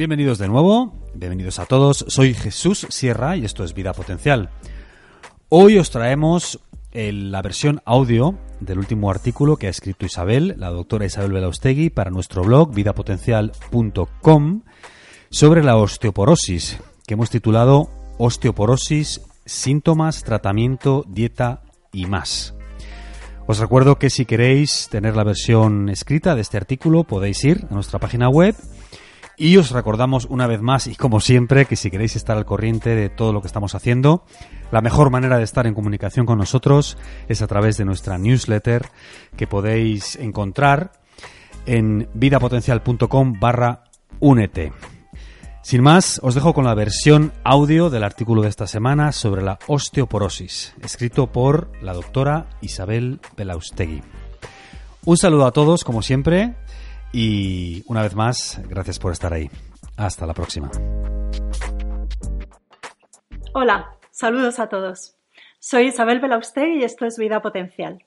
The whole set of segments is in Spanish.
Bienvenidos de nuevo, bienvenidos a todos. Soy Jesús Sierra y esto es Vida Potencial. Hoy os traemos la versión audio del último artículo que ha escrito Isabel, la doctora Isabel Belaustegui, para nuestro blog vidapotencial.com sobre la osteoporosis, que hemos titulado Osteoporosis, síntomas, tratamiento, dieta y más. Os recuerdo que si queréis tener la versión escrita de este artículo podéis ir a nuestra página web y os recordamos una vez más y como siempre que si queréis estar al corriente de todo lo que estamos haciendo, la mejor manera de estar en comunicación con nosotros es a través de nuestra newsletter que podéis encontrar en vidapotencial.com barra únete. Sin más, os dejo con la versión audio del artículo de esta semana sobre la osteoporosis, escrito por la doctora Isabel Belaustegui. Un saludo a todos, como siempre, y una vez más, gracias por estar ahí. Hasta la próxima. Hola, saludos a todos. Soy Isabel Belaustegui y esto es Vida Potencial.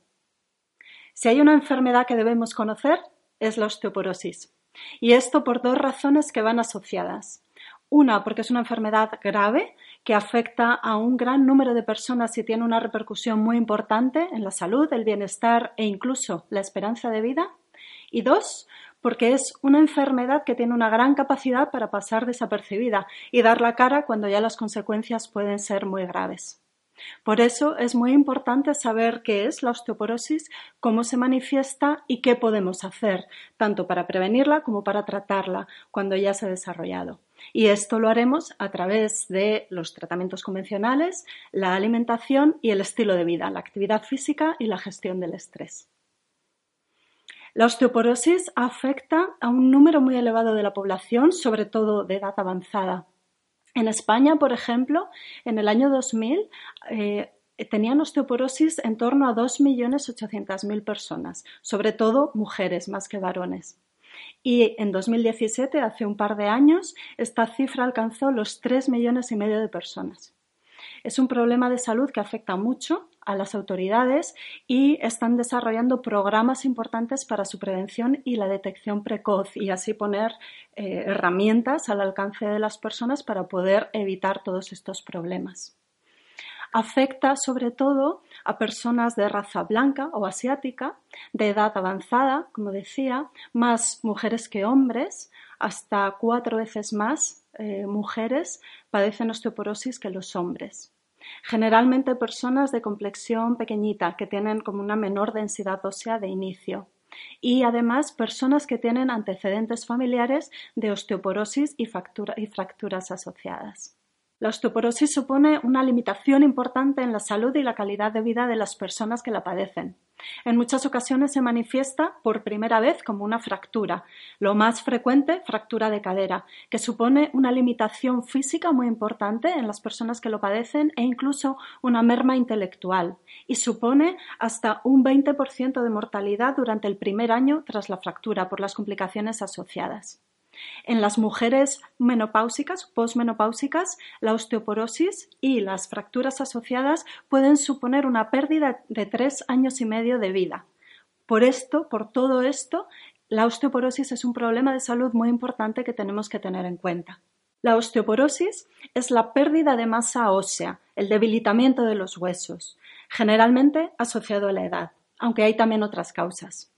Si hay una enfermedad que debemos conocer, es la osteoporosis. Y esto por dos razones que van asociadas. Una, porque es una enfermedad grave que afecta a un gran número de personas y tiene una repercusión muy importante en la salud, el bienestar e incluso la esperanza de vida. Y dos, porque es una enfermedad que tiene una gran capacidad para pasar desapercibida y dar la cara cuando ya las consecuencias pueden ser muy graves. Por eso es muy importante saber qué es la osteoporosis, cómo se manifiesta y qué podemos hacer, tanto para prevenirla como para tratarla cuando ya se ha desarrollado. Y esto lo haremos a través de los tratamientos convencionales, la alimentación y el estilo de vida, la actividad física y la gestión del estrés. La osteoporosis afecta a un número muy elevado de la población, sobre todo de edad avanzada. En España, por ejemplo, en el año 2000 eh, tenían osteoporosis en torno a 2.800.000 personas, sobre todo mujeres más que varones. Y en 2017, hace un par de años, esta cifra alcanzó los 3 millones y medio de personas. Es un problema de salud que afecta mucho a las autoridades y están desarrollando programas importantes para su prevención y la detección precoz y así poner eh, herramientas al alcance de las personas para poder evitar todos estos problemas. Afecta sobre todo a personas de raza blanca o asiática, de edad avanzada, como decía, más mujeres que hombres, hasta cuatro veces más eh, mujeres padecen osteoporosis que los hombres. Generalmente personas de complexión pequeñita que tienen como una menor densidad ósea de inicio. Y además personas que tienen antecedentes familiares de osteoporosis y, fracturas asociadas. La osteoporosis supone una limitación importante en la salud y la calidad de vida de las personas que la padecen. En muchas ocasiones se manifiesta por primera vez como una fractura, lo más frecuente fractura de cadera, que supone una limitación física muy importante en las personas que lo padecen e incluso una merma intelectual, y supone hasta un 20% de mortalidad durante el primer año tras la fractura por las complicaciones asociadas. En las mujeres menopáusicas, posmenopáusicas, la osteoporosis y las fracturas asociadas pueden suponer una pérdida de tres años y medio de vida. Por esto, por todo esto, la osteoporosis es un problema de salud muy importante que tenemos que tener en cuenta. La osteoporosis es la pérdida de masa ósea, el debilitamiento de los huesos, generalmente asociado a la edad, aunque hay también otras causas.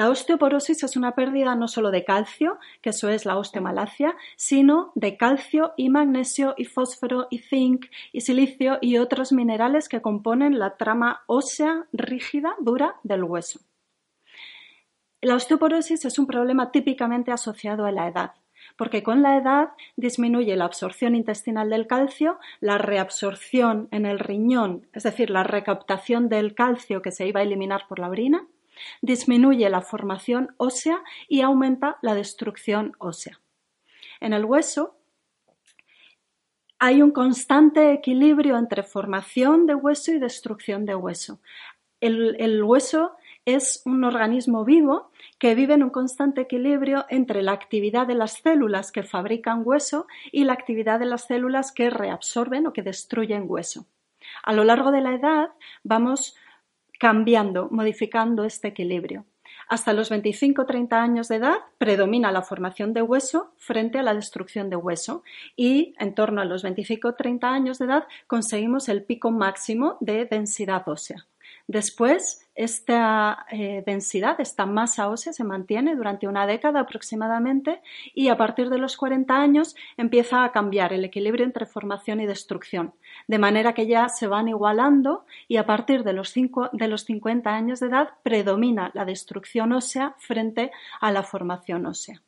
La osteoporosis es una pérdida no solo de calcio, que eso es la osteomalacia, sino de calcio y magnesio y fósforo y zinc y silicio y otros minerales que componen la trama ósea rígida, dura del hueso. La osteoporosis es un problema típicamente asociado a la edad, porque con la edad disminuye la absorción intestinal del calcio, la reabsorción en el riñón, es decir, la recaptación del calcio que se iba a eliminar por la orina, disminuye la formación ósea y aumenta la destrucción ósea. En el hueso hay un constante equilibrio entre formación de hueso y destrucción de hueso. El, hueso es un organismo vivo que vive en un constante equilibrio entre la actividad de las células que fabrican hueso y la actividad de las células que reabsorben o que destruyen hueso. A lo largo de la edad vamos cambiando, modificando este equilibrio. Hasta los 25-30 años de edad predomina la formación de hueso frente a la destrucción de hueso y en torno a los 25-30 años de edad conseguimos el pico máximo de densidad ósea. Después, esta eh, densidad, esta masa ósea se mantiene durante una década aproximadamente y a partir de los 40 años empieza a cambiar el equilibrio entre formación y destrucción, de manera que ya se van igualando y a partir de los, de los 50 años de edad predomina la destrucción ósea frente a la formación ósea.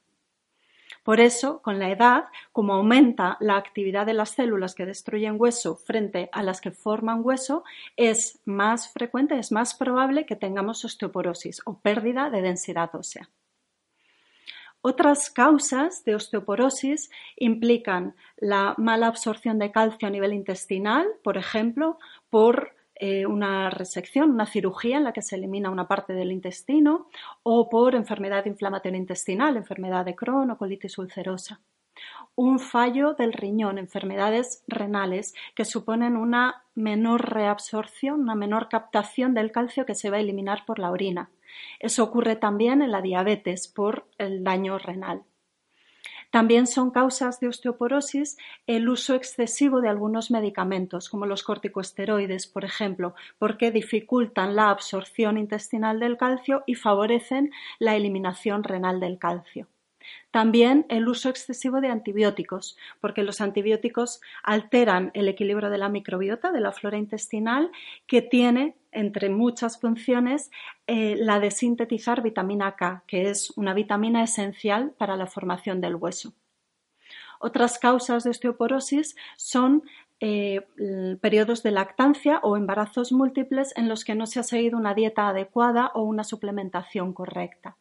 Por eso, con la edad, como aumenta la actividad de las células que destruyen hueso frente a las que forman hueso, es más frecuente, es más probable que tengamos osteoporosis o pérdida de densidad ósea. Otras causas de osteoporosis implican la mala absorción de calcio a nivel intestinal, por ejemplo, por eh, una resección, una cirugía en la que se elimina una parte del intestino o por enfermedad inflamatoria intestinal, enfermedad de Crohn o colitis ulcerosa. Un fallo del riñón, enfermedades renales que suponen una menor reabsorción, una menor captación del calcio que se va a eliminar por la orina. Eso ocurre también en la diabetes por el daño renal. También son causas de osteoporosis el uso excesivo de algunos medicamentos, como los corticosteroides, por ejemplo, porque dificultan la absorción intestinal del calcio y favorecen la eliminación renal del calcio. También el uso excesivo de antibióticos, porque los antibióticos alteran el equilibrio de la microbiota, de la flora intestinal, que tiene, entre muchas funciones, eh, la de sintetizar vitamina K, que es una vitamina esencial para la formación del hueso. Otras causas de osteoporosis son eh, periodos de lactancia o embarazos múltiples en los que no se ha seguido una dieta adecuada o una suplementación correcta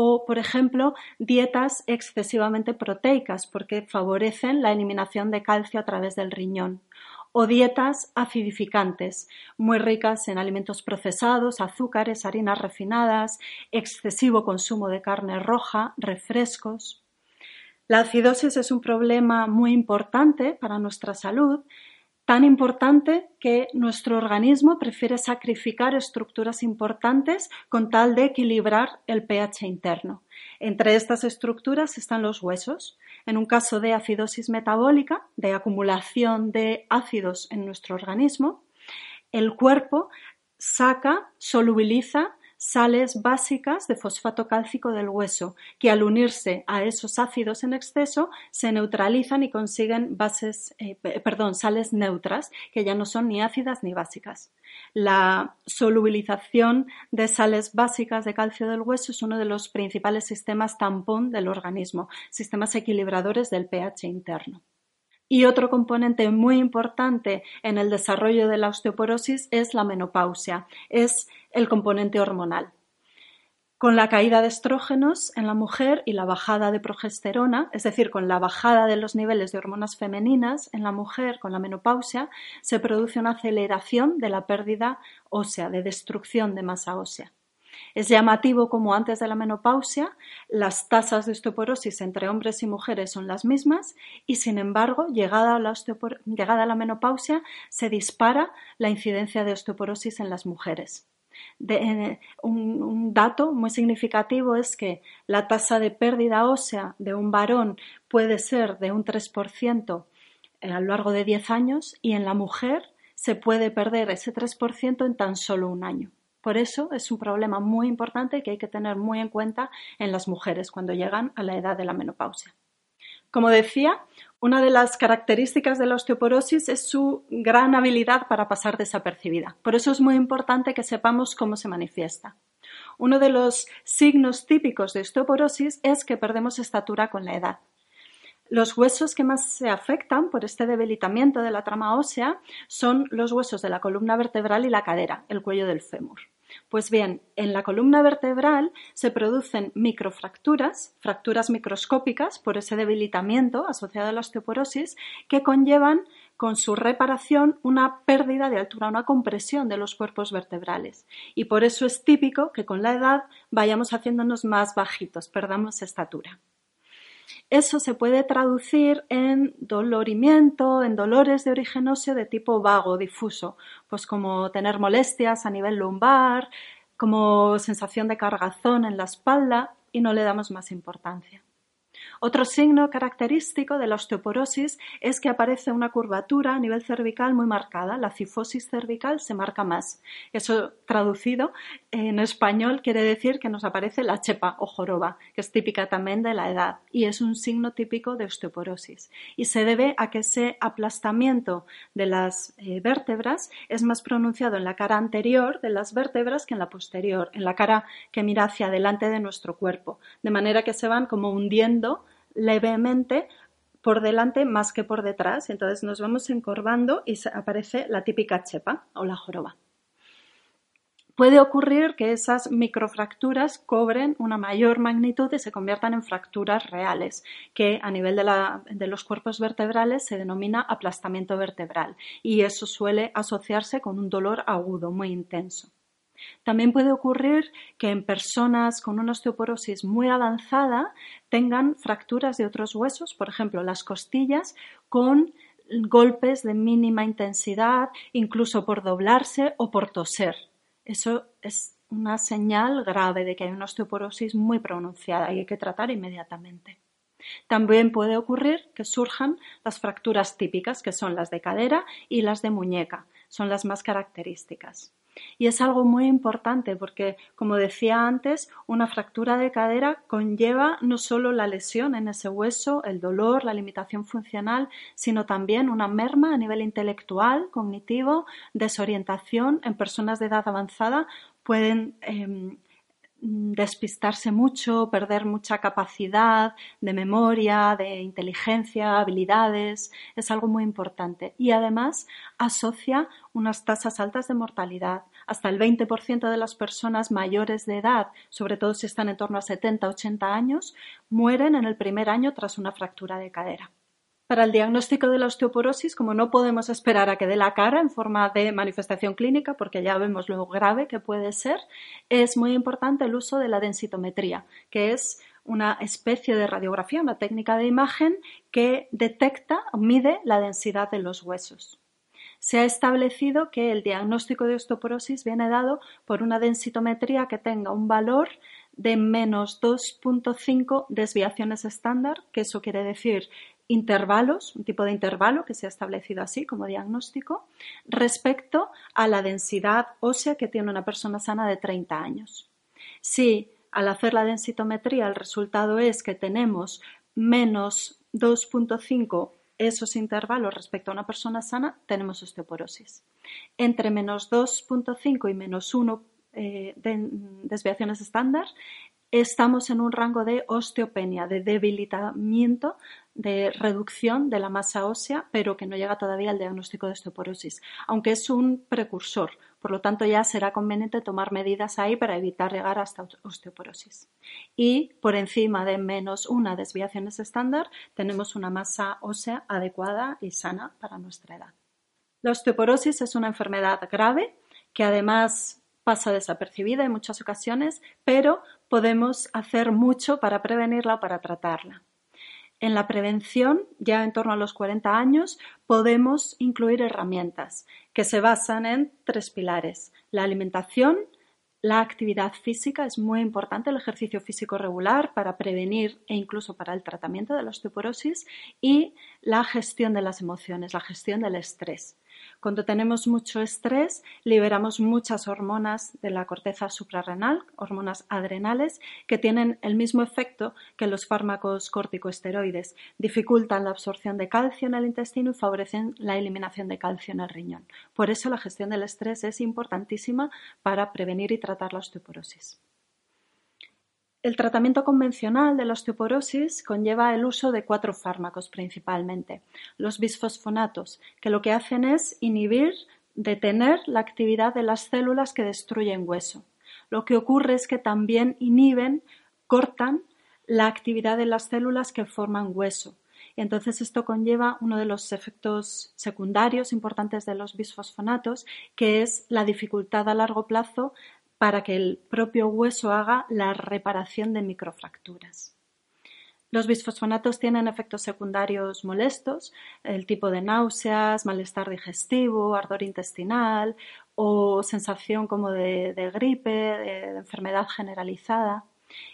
o, por ejemplo, dietas excesivamente proteicas porque favorecen la eliminación de calcio a través del riñón o dietas acidificantes, muy ricas en alimentos procesados, azúcares, harinas refinadas, excesivo consumo de carne roja, refrescos. La acidosis es un problema muy importante para nuestra salud tan importante que nuestro organismo prefiere sacrificar estructuras importantes con tal de equilibrar el pH interno. Entre estas estructuras están los huesos. En un caso de acidosis metabólica, de acumulación de ácidos en nuestro organismo, el cuerpo saca, solubiliza sales básicas de fosfato cálcico del hueso, que al unirse a esos ácidos en exceso se neutralizan y consiguen bases, eh, perdón, sales neutras, que ya no son ni ácidas ni básicas. La solubilización de sales básicas de calcio del hueso es uno de los principales sistemas tampón del organismo, sistemas equilibradores del pH interno. Y otro componente muy importante en el desarrollo de la osteoporosis es la menopausia, es el componente hormonal. Con la caída de estrógenos en la mujer y la bajada de progesterona, es decir, con la bajada de los niveles de hormonas femeninas en la mujer con la menopausia, se produce una aceleración de la pérdida ósea, de destrucción de masa ósea. Es llamativo como antes de la menopausia las tasas de osteoporosis entre hombres y mujeres son las mismas y sin embargo, llegada a la, menopausia, se dispara la incidencia de osteoporosis en las mujeres. Eh, un, dato muy significativo es que la tasa de pérdida ósea de un varón puede ser de un 3% eh, a lo largo de 10 años y en la mujer se puede perder ese 3% en tan solo un año. Por eso es un problema muy importante que hay que tener muy en cuenta en las mujeres cuando llegan a la edad de la menopausia. Como decía, una de las características de la osteoporosis es su gran habilidad para pasar desapercibida. Por eso es muy importante que sepamos cómo se manifiesta. Uno de los signos típicos de osteoporosis es que perdemos estatura con la edad. Los huesos que más se afectan por este debilitamiento de la trama ósea son los huesos de la columna vertebral y la cadera, el cuello del fémur. Pues bien, en la columna vertebral se producen microfracturas, fracturas microscópicas por ese debilitamiento asociado a la osteoporosis que conllevan con su reparación una pérdida de altura, una compresión de los cuerpos vertebrales. Y por eso es típico que con la edad vayamos haciéndonos más bajitos, perdamos estatura. Eso se puede traducir en dolorimiento, en dolores de origen óseo de tipo vago, difuso, pues como tener molestias a nivel lumbar, como sensación de cargazón en la espalda y no le damos más importancia. Otro signo característico de la osteoporosis es que aparece una curvatura a nivel cervical muy marcada. La cifosis cervical se marca más. Eso traducido en español quiere decir que nos aparece la chepa o joroba, que es típica también de la edad y es un signo típico de osteoporosis. Y se debe a que ese aplastamiento de las eh, vértebras es más pronunciado en la cara anterior de las vértebras que en la posterior, en la cara que mira hacia adelante de nuestro cuerpo, de manera que se van como hundiendo levemente por delante más que por detrás. Entonces nos vamos encorvando y aparece la típica chepa o la joroba. Puede ocurrir que esas microfracturas cobren una mayor magnitud y se conviertan en fracturas reales, que a nivel de, de, los cuerpos vertebrales se denomina aplastamiento vertebral y eso suele asociarse con un dolor agudo muy intenso. También puede ocurrir que en personas con una osteoporosis muy avanzada tengan fracturas de otros huesos, por ejemplo, las costillas, con golpes de mínima intensidad, incluso por doblarse o por toser. Eso es una señal grave de que hay una osteoporosis muy pronunciada y hay que tratar inmediatamente. También puede ocurrir que surjan las fracturas típicas, que son las de cadera y las de muñeca, son las más características. Y es algo muy importante porque, como decía antes, una fractura de cadera conlleva no solo la lesión en ese hueso, el dolor, la limitación funcional, sino también una merma a nivel intelectual, cognitivo, desorientación. En personas de edad avanzada pueden em, despistarse mucho, perder mucha capacidad de memoria, de inteligencia, habilidades, es algo muy importante. Y además asocia unas tasas altas de mortalidad. Hasta el 20% de las personas mayores de edad, sobre todo si están en torno a 70-80 años, mueren en el primer año tras una fractura de cadera. Para el diagnóstico de la osteoporosis, como no podemos esperar a que dé la cara en forma de manifestación clínica, porque ya vemos lo grave que puede ser, es muy importante el uso de la densitometría, que es una especie de radiografía, una técnica de imagen que detecta o mide la densidad de los huesos. Se ha establecido que el diagnóstico de osteoporosis viene dado por una densitometría que tenga un valor de menos 2.5 desviaciones estándar, que eso quiere decir intervalos, un tipo de intervalo que se ha establecido así como diagnóstico, respecto a la densidad ósea que tiene una persona sana de 30 años. Si al hacer la densitometría el resultado es que tenemos menos 2.5 esos intervalos respecto a una persona sana, tenemos osteoporosis. Entre menos 2.5 y menos 1 eh, desviaciones estándar, estamos en un rango de osteopenia, de debilitamiento, de reducción de la masa ósea, pero que no llega todavía al diagnóstico de osteoporosis, aunque es un precursor. Por lo tanto, ya será conveniente tomar medidas ahí para evitar llegar hasta osteoporosis. Y por encima de menos una desviaciones estándar, tenemos una masa ósea adecuada y sana para nuestra edad. La osteoporosis es una enfermedad grave que además pasa desapercibida en muchas ocasiones, pero podemos hacer mucho para prevenirla o para tratarla. En la prevención, ya en torno a los 40 años, podemos incluir herramientas que se basan en tres pilares. La alimentación, la actividad física es muy importante, el ejercicio físico regular para prevenir e incluso para el tratamiento de la osteoporosis y la gestión de las emociones, la gestión del estrés. Cuando tenemos mucho estrés, liberamos muchas hormonas de la corteza suprarrenal, hormonas adrenales, que tienen el mismo efecto que los fármacos corticosteroides. Dificultan la absorción de calcio en el intestino y favorecen la eliminación de calcio en el riñón. Por eso la gestión del estrés es importantísima para prevenir y tratar la osteoporosis. El tratamiento convencional de la osteoporosis conlleva el uso de cuatro fármacos principalmente. Los bisfosfonatos, que lo que hacen es inhibir, detener la actividad de las células que destruyen hueso. Lo que ocurre es que también inhiben, cortan la actividad de las células que forman hueso. Y entonces esto conlleva uno de los efectos secundarios importantes de los bisfosfonatos, que es la dificultad a largo plazo para que el propio hueso haga la reparación de microfracturas. Los bisfosfonatos tienen efectos secundarios molestos, el tipo de náuseas, malestar digestivo, ardor intestinal, o sensación como de, gripe, de, enfermedad generalizada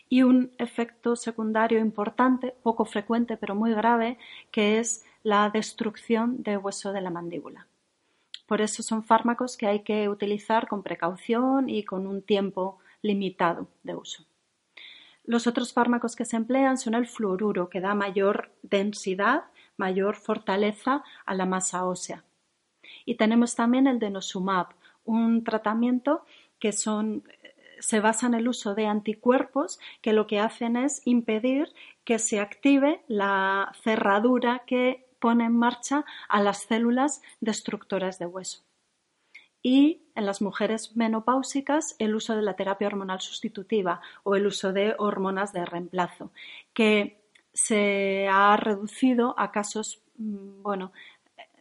y un efecto secundario importante, poco frecuente pero muy grave, que es la destrucción de hueso de la mandíbula. Por eso son fármacos que hay que utilizar con precaución y con un tiempo limitado de uso. Los otros fármacos que se emplean son el fluoruro, que da mayor densidad, mayor fortaleza a la masa ósea. Y tenemos también el denosumab, un tratamiento que se basa en el uso de anticuerpos que lo que hacen es impedir que se active la cerradura que pone en marcha a las células destructoras de hueso. Y en las mujeres menopáusicas el uso de la terapia hormonal sustitutiva o el uso de hormonas de reemplazo, que se ha reducido a casos mm, bueno,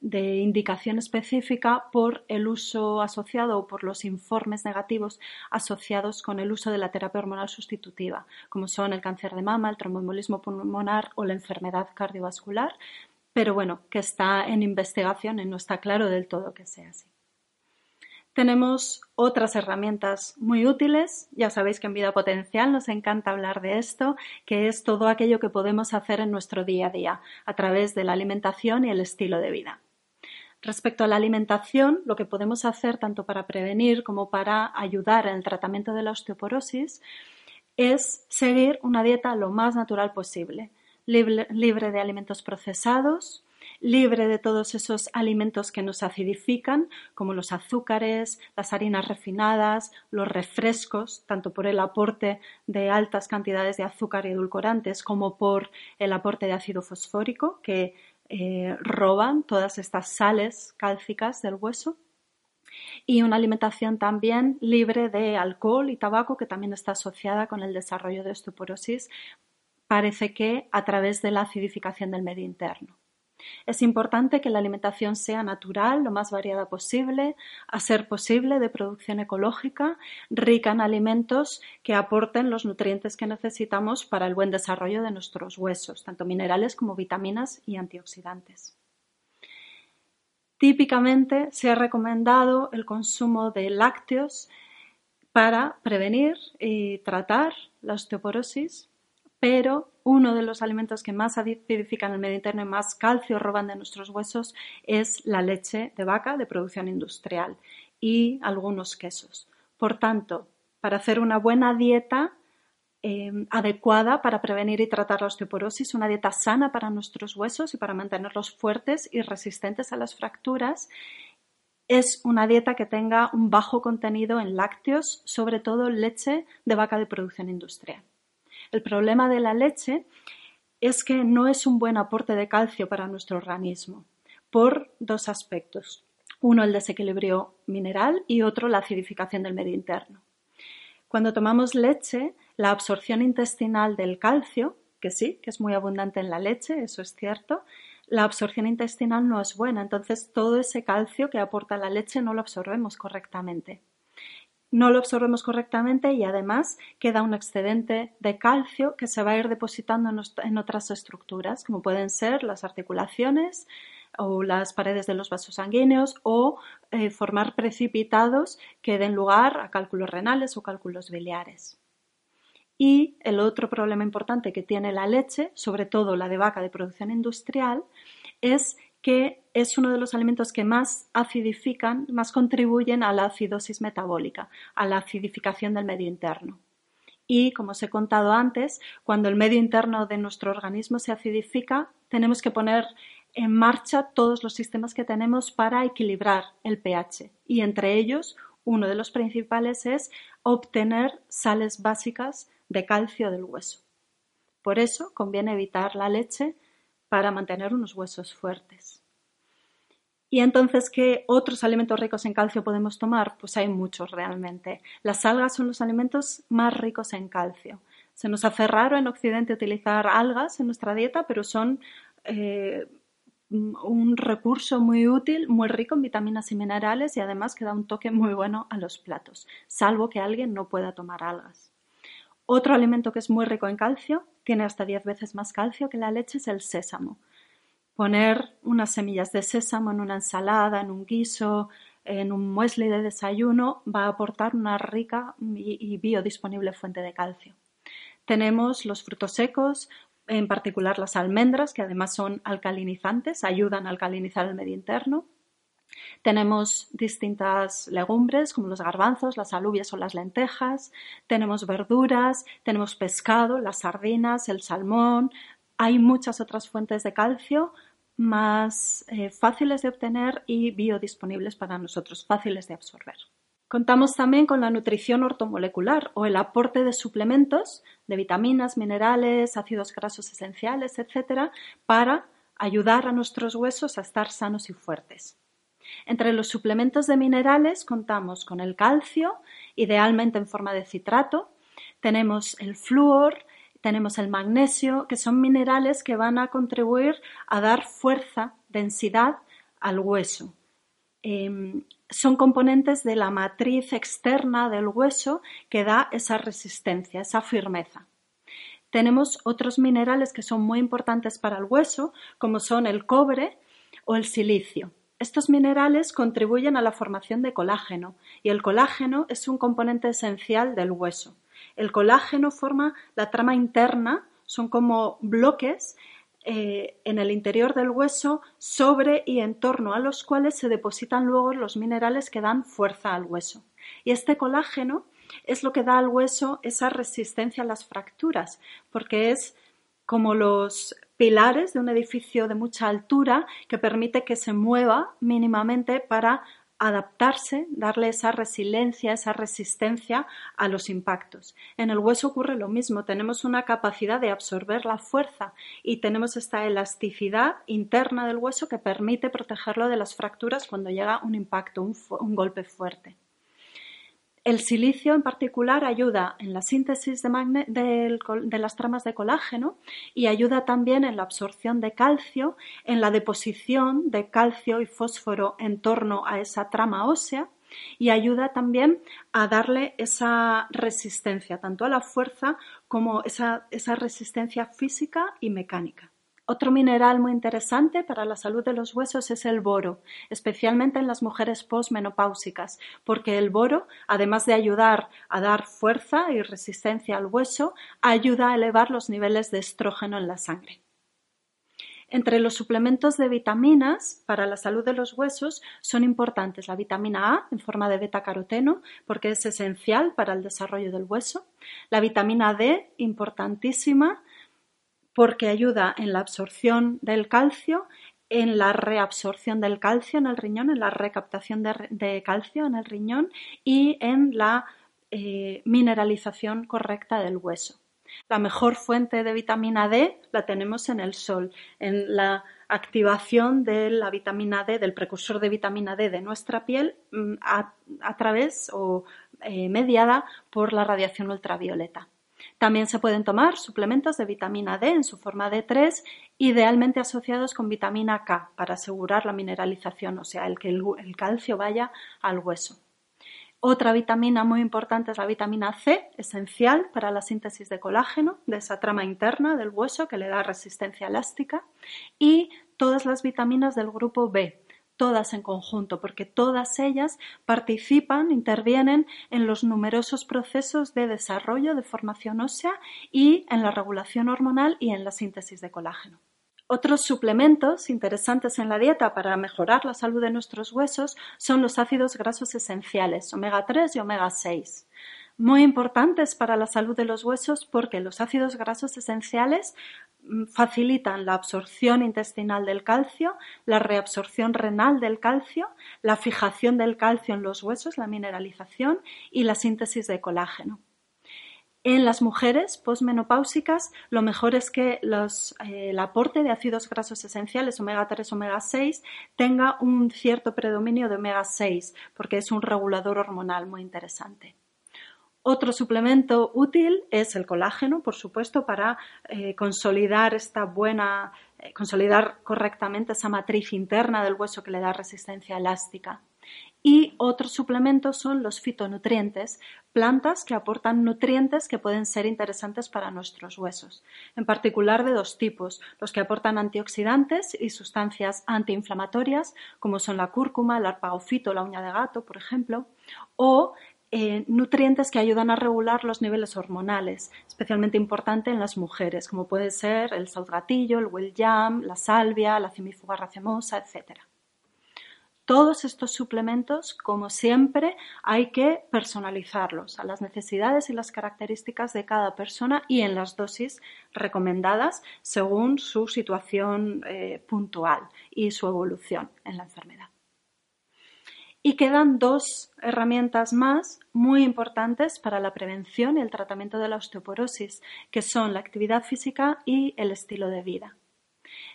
de indicación específica por el uso asociado o por los informes negativos asociados con el uso de la terapia hormonal sustitutiva, como son el cáncer de mama, el tromboembolismo pulmonar o la enfermedad cardiovascular, pero bueno, que está en investigación y no está claro del todo que sea así. Tenemos otras herramientas muy útiles. Ya sabéis que en Vida Potencial nos encanta hablar de esto, que es todo aquello que podemos hacer en nuestro día a día a través de la alimentación y el estilo de vida. Respecto a la alimentación, lo que podemos hacer tanto para prevenir como para ayudar en el tratamiento de la osteoporosis es seguir una dieta lo más natural posible, libre, de alimentos procesados, libre de todos esos alimentos que nos acidifican, como los azúcares, las harinas refinadas, los refrescos, tanto por el aporte de altas cantidades de azúcar y edulcorantes como por el aporte de ácido fosfórico, que eh, roban todas estas sales cálcicas del hueso. Y una alimentación también libre de alcohol y tabaco, que también está asociada con el desarrollo de osteoporosis, parece que a través de la acidificación del medio interno. Es importante que la alimentación sea natural, lo más variada posible, a ser posible de producción ecológica, rica en alimentos que aporten los nutrientes que necesitamos para el buen desarrollo de nuestros huesos, tanto minerales como vitaminas y antioxidantes. Típicamente se ha recomendado el consumo de lácteos para prevenir y tratar la osteoporosis pero uno de los alimentos que más acidifican el medio interno y más calcio roban de nuestros huesos es la leche de vaca de producción industrial y algunos quesos. Por tanto, para hacer una buena dieta em, adecuada para prevenir y tratar la osteoporosis, una dieta sana para nuestros huesos y para mantenerlos fuertes y resistentes a las fracturas, es una dieta que tenga un bajo contenido en lácteos, sobre todo leche de vaca de producción industrial. El problema de la leche es que no es un buen aporte de calcio para nuestro organismo por dos aspectos. Uno, el desequilibrio mineral y otro, la acidificación del medio interno. Cuando tomamos leche, la absorción intestinal del calcio, que sí, que es muy abundante en la leche, eso es cierto, la absorción intestinal no es buena, entonces todo ese calcio que aporta la leche no lo absorbemos correctamente no lo absorbemos correctamente y además queda un excedente de calcio que se va a ir depositando en, otras estructuras, como pueden ser las articulaciones o las paredes de los vasos sanguíneos o eh, formar precipitados que den lugar a cálculos renales o cálculos biliares. Y el otro problema importante que tiene la leche, sobre todo la de vaca de producción industrial, es que es uno de los alimentos que más acidifican, más contribuyen a la acidosis metabólica, a la acidificación del medio interno. Y, como os he contado antes, cuando el medio interno de nuestro organismo se acidifica, tenemos que poner en marcha todos los sistemas que tenemos para equilibrar el pH. Y entre ellos, uno de los principales es obtener sales básicas de calcio del hueso. Por eso conviene evitar la leche para mantener unos huesos fuertes. Y entonces, ¿qué otros alimentos ricos en calcio podemos tomar? Pues hay muchos realmente. Las algas son los alimentos más ricos en calcio. Se nos hace raro en Occidente utilizar algas en nuestra dieta, pero son eh, un recurso muy útil, muy rico en vitaminas y minerales y además que da un toque muy bueno a los platos, salvo que alguien no pueda tomar algas. Otro alimento que es muy rico en calcio, tiene hasta 10 veces más calcio que la leche, es el sésamo. Poner unas semillas de sésamo en una ensalada, en un guiso, en un muesli de desayuno va a aportar una rica y biodisponible fuente de calcio. Tenemos los frutos secos, en particular las almendras, que además son alcalinizantes, ayudan a alcalinizar el medio interno. Tenemos distintas legumbres como los garbanzos, las alubias o las lentejas. Tenemos verduras, tenemos pescado, las sardinas, el salmón. Hay muchas otras fuentes de calcio más eh, fáciles de obtener y biodisponibles para nosotros, fáciles de absorber. Contamos también con la nutrición ortomolecular o el aporte de suplementos de vitaminas, minerales, ácidos grasos esenciales, etcétera, para ayudar a nuestros huesos a estar sanos y fuertes. Entre los suplementos de minerales contamos con el calcio, idealmente en forma de citrato, tenemos el flúor, tenemos el magnesio, que son minerales que van a contribuir a dar fuerza, densidad al hueso. Em, son componentes de la matriz externa del hueso que da esa resistencia, esa firmeza. Tenemos otros minerales que son muy importantes para el hueso, como son el cobre o el silicio. Estos minerales contribuyen a la formación de colágeno y el colágeno es un componente esencial del hueso. El colágeno forma la trama interna, son como bloques eh, en el interior del hueso sobre y en torno a los cuales se depositan luego los minerales que dan fuerza al hueso. Y este colágeno es lo que da al hueso esa resistencia a las fracturas, porque es como los pilares de un edificio de mucha altura que permite que se mueva mínimamente para adaptarse, darle esa resiliencia, esa resistencia a los impactos. En el hueso ocurre lo mismo, tenemos una capacidad de absorber la fuerza y tenemos esta elasticidad interna del hueso que permite protegerlo de las fracturas cuando llega un impacto, un, golpe fuerte. El silicio en particular ayuda en la síntesis de, las tramas de colágeno y ayuda también en la absorción de calcio, en la deposición de calcio y fósforo en torno a esa trama ósea y ayuda también a darle esa resistencia, tanto a la fuerza como esa resistencia física y mecánica. Otro mineral muy interesante para la salud de los huesos es el boro, especialmente en las mujeres posmenopáusicas, porque el boro, además de ayudar a dar fuerza y resistencia al hueso, ayuda a elevar los niveles de estrógeno en la sangre. Entre los suplementos de vitaminas para la salud de los huesos son importantes la vitamina A en forma de beta-caroteno porque es esencial para el desarrollo del hueso, la vitamina D importantísima porque ayuda en la absorción del calcio, en la reabsorción del calcio en el riñón, en la recaptación de, calcio en el riñón y en la eh, mineralización correcta del hueso. La mejor fuente de vitamina D la tenemos en el sol, en la activación de la vitamina D, del precursor de vitamina D de nuestra piel mm, a, través o eh, mediada por la radiación ultravioleta. También se pueden tomar suplementos de vitamina D en su forma D3, idealmente asociados con vitamina K para asegurar la mineralización, o sea, el que el, calcio vaya al hueso. Otra vitamina muy importante es la vitamina C, esencial para la síntesis de colágeno, de esa trama interna del hueso que le da resistencia elástica, y todas las vitaminas del grupo B, todas en conjunto, porque todas ellas participan, intervienen en los numerosos procesos de desarrollo de formación ósea y en la regulación hormonal y en la síntesis de colágeno. Otros suplementos interesantes en la dieta para mejorar la salud de nuestros huesos son los ácidos grasos esenciales, omega 3 y omega 6 muy importantes para la salud de los huesos porque los ácidos grasos esenciales mm, facilitan la absorción intestinal del calcio, la reabsorción renal del calcio, la fijación del calcio en los huesos, la mineralización y la síntesis de colágeno. En las mujeres posmenopáusicas, lo mejor es que eh, el aporte de ácidos grasos esenciales omega 3, omega 6 tenga un cierto predominio de omega 6, porque es un regulador hormonal muy interesante. Otro suplemento útil es el colágeno, por supuesto, para eh, consolidar esta buena, eh, consolidar correctamente esa matriz interna del hueso que le da resistencia elástica. Y otros suplementos son los fitonutrientes, plantas que aportan nutrientes que pueden ser interesantes para nuestros huesos, en particular de dos tipos, los que aportan antioxidantes y sustancias antiinflamatorias, como son la cúrcuma, el arpagofito, la uña de gato, por ejemplo, o eh, nutrientes que ayudan a regular los niveles hormonales, especialmente importante en las mujeres, como puede ser el salgatillo, el william, la salvia, la cimifuga racemosa, etc. Todos estos suplementos, como siempre, hay que personalizarlos a las necesidades y las características de cada persona y en las dosis recomendadas según su situación eh, puntual y su evolución en la enfermedad. Y quedan dos herramientas más muy importantes para la prevención y el tratamiento de la osteoporosis, que son la actividad física y el estilo de vida.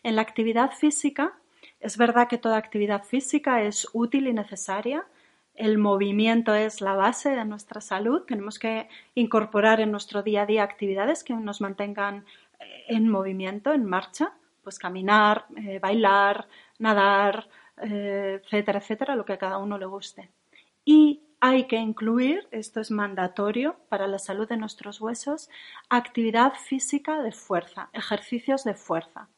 En la actividad física, es verdad que toda actividad física es útil y necesaria. El movimiento es la base de nuestra salud. Tenemos que incorporar en nuestro día a día actividades que nos mantengan eh, en movimiento, en marcha, pues caminar, eh, bailar, nadar, eh, etcétera, etcétera, lo que a cada uno le guste. Y hay que incluir, esto es mandatorio para la salud de nuestros huesos, actividad física de fuerza, ejercicios de fuerza.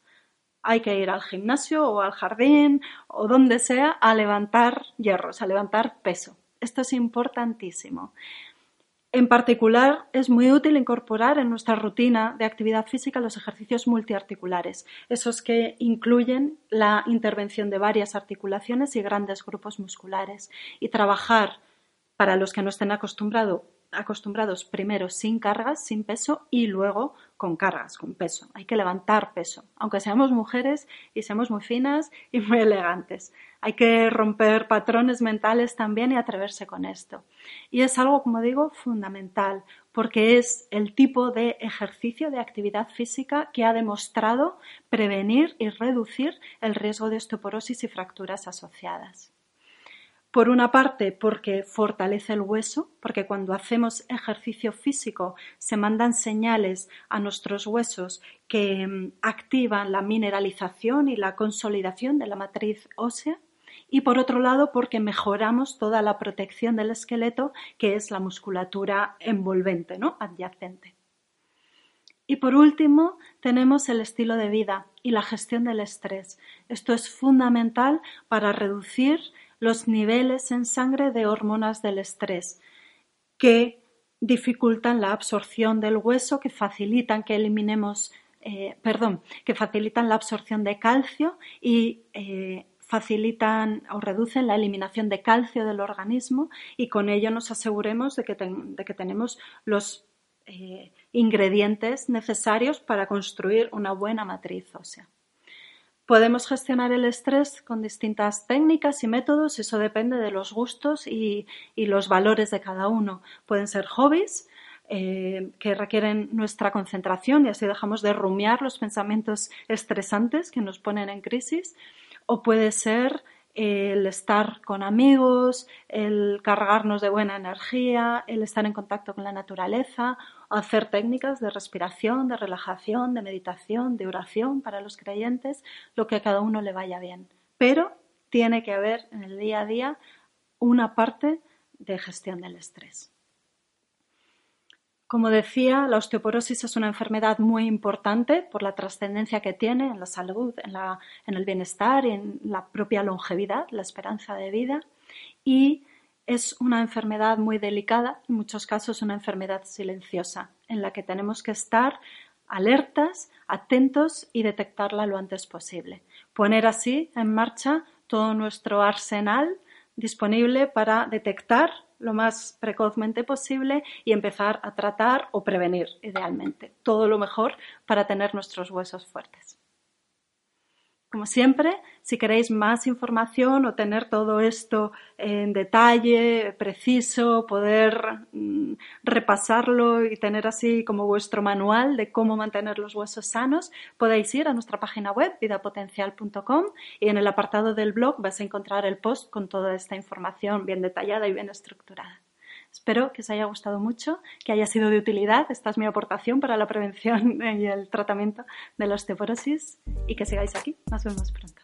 Hay que ir al gimnasio o al jardín o donde sea a levantar hierros, a levantar peso. Esto es importantísimo. En particular, es muy útil incorporar en nuestra rutina de actividad física los ejercicios multiarticulares, esos que incluyen la intervención de varias articulaciones y grandes grupos musculares, y trabajar, para los que no estén acostumbrados, acostumbrados primero sin cargas, sin peso y luego con cargas, con peso. Hay que levantar peso, aunque seamos mujeres y seamos muy finas y muy elegantes. Hay que romper patrones mentales también y atreverse con esto. Y es algo, como digo, fundamental, porque es el tipo de ejercicio de actividad física que ha demostrado prevenir y reducir el riesgo de osteoporosis y fracturas asociadas. Por una parte, porque fortalece el hueso, porque cuando hacemos ejercicio físico se mandan señales a nuestros huesos que mm, activan la mineralización y la consolidación de la matriz ósea. Y por otro lado, porque mejoramos toda la protección del esqueleto, que es la musculatura envolvente, ¿no? adyacente. Y por último, tenemos el estilo de vida y la gestión del estrés. Esto es fundamental para reducir los niveles en sangre de hormonas del estrés que dificultan la absorción del hueso, que facilitan que eliminemos, eh, perdón, que facilitan la absorción de calcio y eh, facilitan o reducen la eliminación de calcio del organismo y con ello nos aseguremos de que, tenemos los eh, ingredientes necesarios para construir una buena matriz ósea. Podemos gestionar el estrés con distintas técnicas y métodos, eso depende de los gustos y, los valores de cada uno. Pueden ser hobbies, eh, que requieren nuestra concentración y así dejamos de rumiar los pensamientos estresantes que nos ponen en crisis, o puede ser el estar con amigos, el cargarnos de buena energía, el estar en contacto con la naturaleza, hacer técnicas de respiración, de relajación, de meditación, de oración para los creyentes, lo que a cada uno le vaya bien. Pero tiene que haber en el día a día una parte de gestión del estrés. Como decía, la osteoporosis es una enfermedad muy importante por la trascendencia que tiene en la salud, en, el bienestar, en la propia longevidad, la esperanza de vida y es una enfermedad muy delicada, en muchos casos una enfermedad silenciosa, en la que tenemos que estar alertas, atentos y detectarla lo antes posible. Poner así en marcha todo nuestro arsenal disponible para detectar lo más precozmente posible y empezar a tratar o prevenir, idealmente. Todo lo mejor para tener nuestros huesos fuertes. Como siempre, si queréis más información o tener todo esto en detalle, preciso, poder mm, repasarlo y tener así como vuestro manual de cómo mantener los huesos sanos, podéis ir a nuestra página web vidapotencial.com y en el apartado del blog vais a encontrar el post con toda esta información bien detallada y bien estructurada. Espero que os haya gustado mucho, que haya sido de utilidad. Esta es mi aportación para la prevención y el tratamiento de la osteoporosis y que sigáis aquí. Nos vemos pronto.